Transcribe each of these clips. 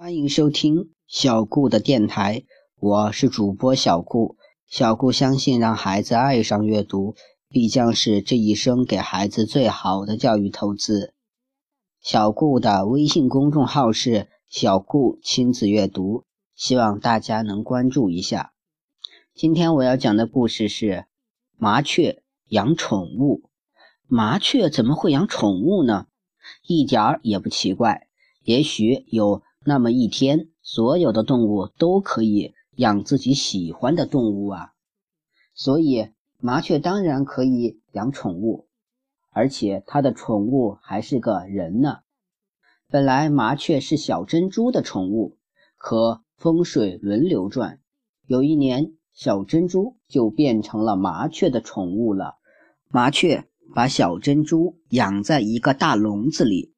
欢迎收听小顾的电台，我是主播小顾。小顾相信，让孩子爱上阅读，必将是这一生给孩子最好的教育投资。小顾的微信公众号是“小顾亲子阅读”，希望大家能关注一下。今天我要讲的故事是麻雀养宠物。麻雀怎么会养宠物呢？一点儿也不奇怪。也许有。那么一天，所有的动物都可以养自己喜欢的动物啊，所以麻雀当然可以养宠物，而且它的宠物还是个人呢。本来麻雀是小珍珠的宠物，可风水轮流转，有一年小珍珠就变成了麻雀的宠物了。麻雀把小珍珠养在一个大笼子里，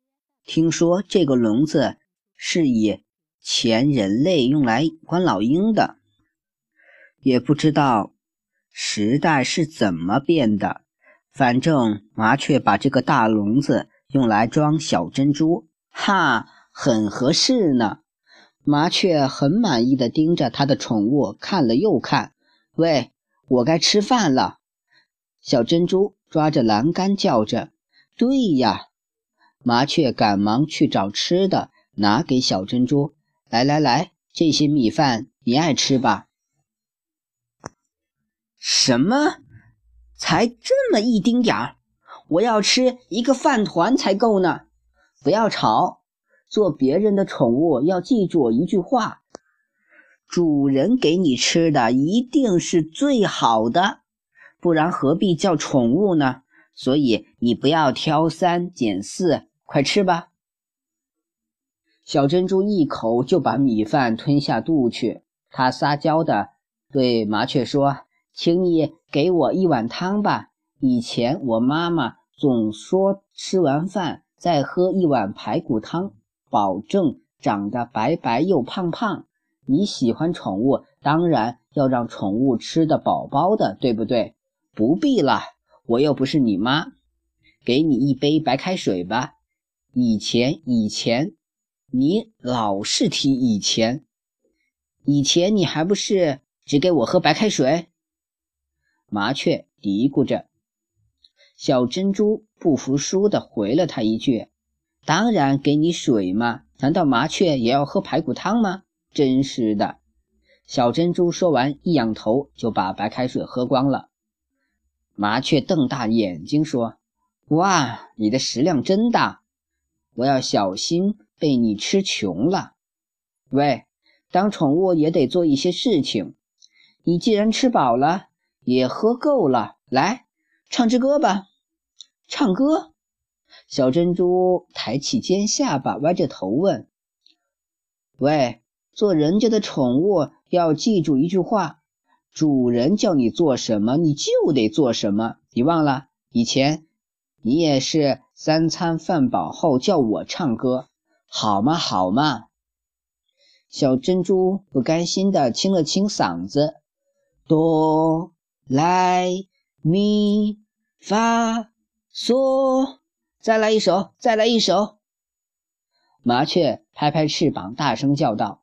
听说这个笼子。是以前人类用来关老鹰的，也不知道时代是怎么变的。反正麻雀把这个大笼子用来装小珍珠，哈，很合适呢。麻雀很满意的盯着它的宠物看了又看。喂，我该吃饭了。小珍珠抓着栏杆叫着：“对呀！”麻雀赶忙去找吃的。拿给小珍珠，来来来，这些米饭你爱吃吧？什么？才这么一丁点儿？我要吃一个饭团才够呢！不要吵，做别人的宠物要记住我一句话：主人给你吃的一定是最好的，不然何必叫宠物呢？所以你不要挑三拣四，快吃吧。小珍珠一口就把米饭吞下肚去，它撒娇的对麻雀说：“请你给我一碗汤吧。以前我妈妈总说，吃完饭再喝一碗排骨汤，保证长得白白又胖胖。你喜欢宠物，当然要让宠物吃得饱饱的，对不对？不必了，我又不是你妈。给你一杯白开水吧。以前，以前。”你老是提以前，以前你还不是只给我喝白开水？麻雀嘀咕着。小珍珠不服输的回了他一句：“当然给你水嘛，难道麻雀也要喝排骨汤吗？”真是的。小珍珠说完，一仰头就把白开水喝光了。麻雀瞪大眼睛说：“哇，你的食量真大，我要小心。”被你吃穷了，喂，当宠物也得做一些事情。你既然吃饱了，也喝够了，来唱支歌吧。唱歌？小珍珠抬起尖下巴，歪着头问：“喂，做人家的宠物要记住一句话：主人叫你做什么，你就得做什么。你忘了以前你也是三餐饭饱后叫我唱歌。”好嘛好嘛，小珍珠不甘心的清了清嗓子，哆来咪发嗦，再来一首，再来一首。麻雀拍拍翅膀，大声叫道。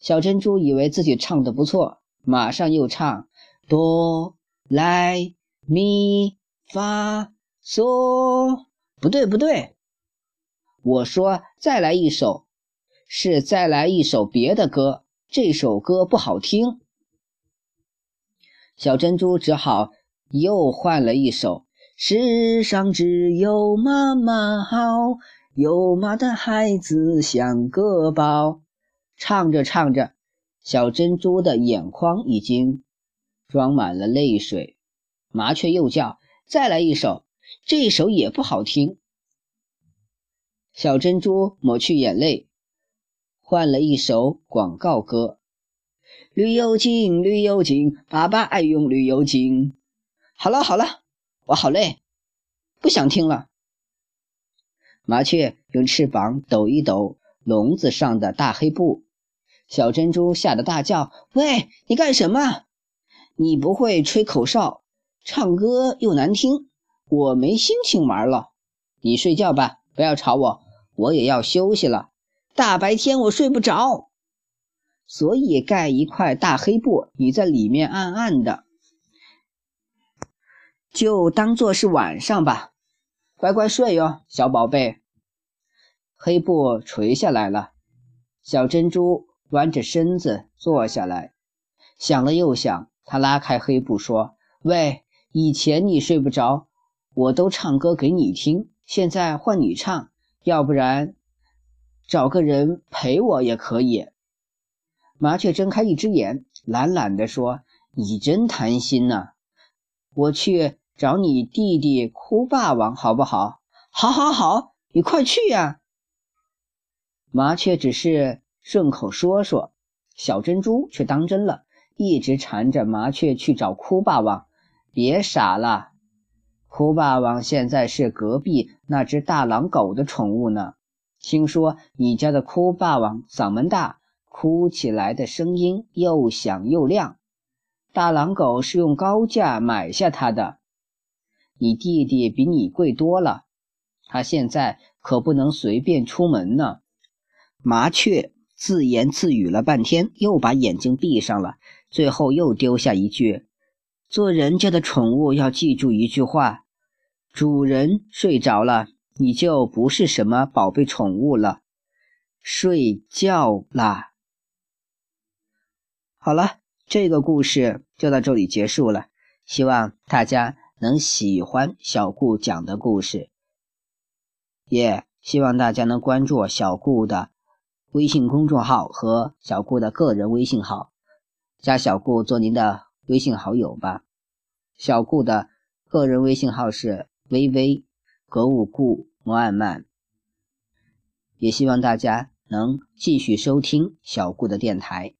小珍珠以为自己唱的不错，马上又唱哆来咪发嗦，不对不对。我说：“再来一首，是再来一首别的歌。这首歌不好听。”小珍珠只好又换了一首：“世上只有妈妈好，有妈的孩子像个宝。”唱着唱着，小珍珠的眼眶已经装满了泪水。麻雀又叫：“再来一首，这首也不好听。”小珍珠抹去眼泪，换了一首广告歌：“绿油精，绿油精，爸爸爱用绿油精。”好了好了，我好累，不想听了。麻雀用翅膀抖一抖笼子上的大黑布，小珍珠吓得大叫：“喂，你干什么？你不会吹口哨，唱歌又难听，我没心情玩了。你睡觉吧，不要吵我。”我也要休息了，大白天我睡不着，所以盖一块大黑布，你在里面暗暗的，就当做是晚上吧。乖乖睡哟，小宝贝。黑布垂下来了，小珍珠弯着身子坐下来，想了又想，他拉开黑布说：“喂，以前你睡不着，我都唱歌给你听，现在换你唱，要不然找个人陪我也可以。”麻雀睁开一只眼，懒懒地说：“你真贪心呐，我去。”找你弟弟哭霸王好不好？好，好，好，你快去呀！麻雀只是顺口说说，小珍珠却当真了，一直缠着麻雀去找哭霸王。别傻了，哭霸王现在是隔壁那只大狼狗的宠物呢。听说你家的哭霸王嗓门大，哭起来的声音又响又亮，大狼狗是用高价买下它的。你弟弟比你贵多了，他现在可不能随便出门呢。麻雀自言自语了半天，又把眼睛闭上了，最后又丢下一句：“做人家的宠物要记住一句话，主人睡着了，你就不是什么宝贝宠物了。睡觉啦。”好了，这个故事就到这里结束了，希望大家。能喜欢小顾讲的故事，也希望大家能关注小顾的微信公众号和小顾的个人微信号，加小顾做您的微信好友吧。小顾的个人微信号是微微格物顾摩尔曼，也希望大家能继续收听小顾的电台。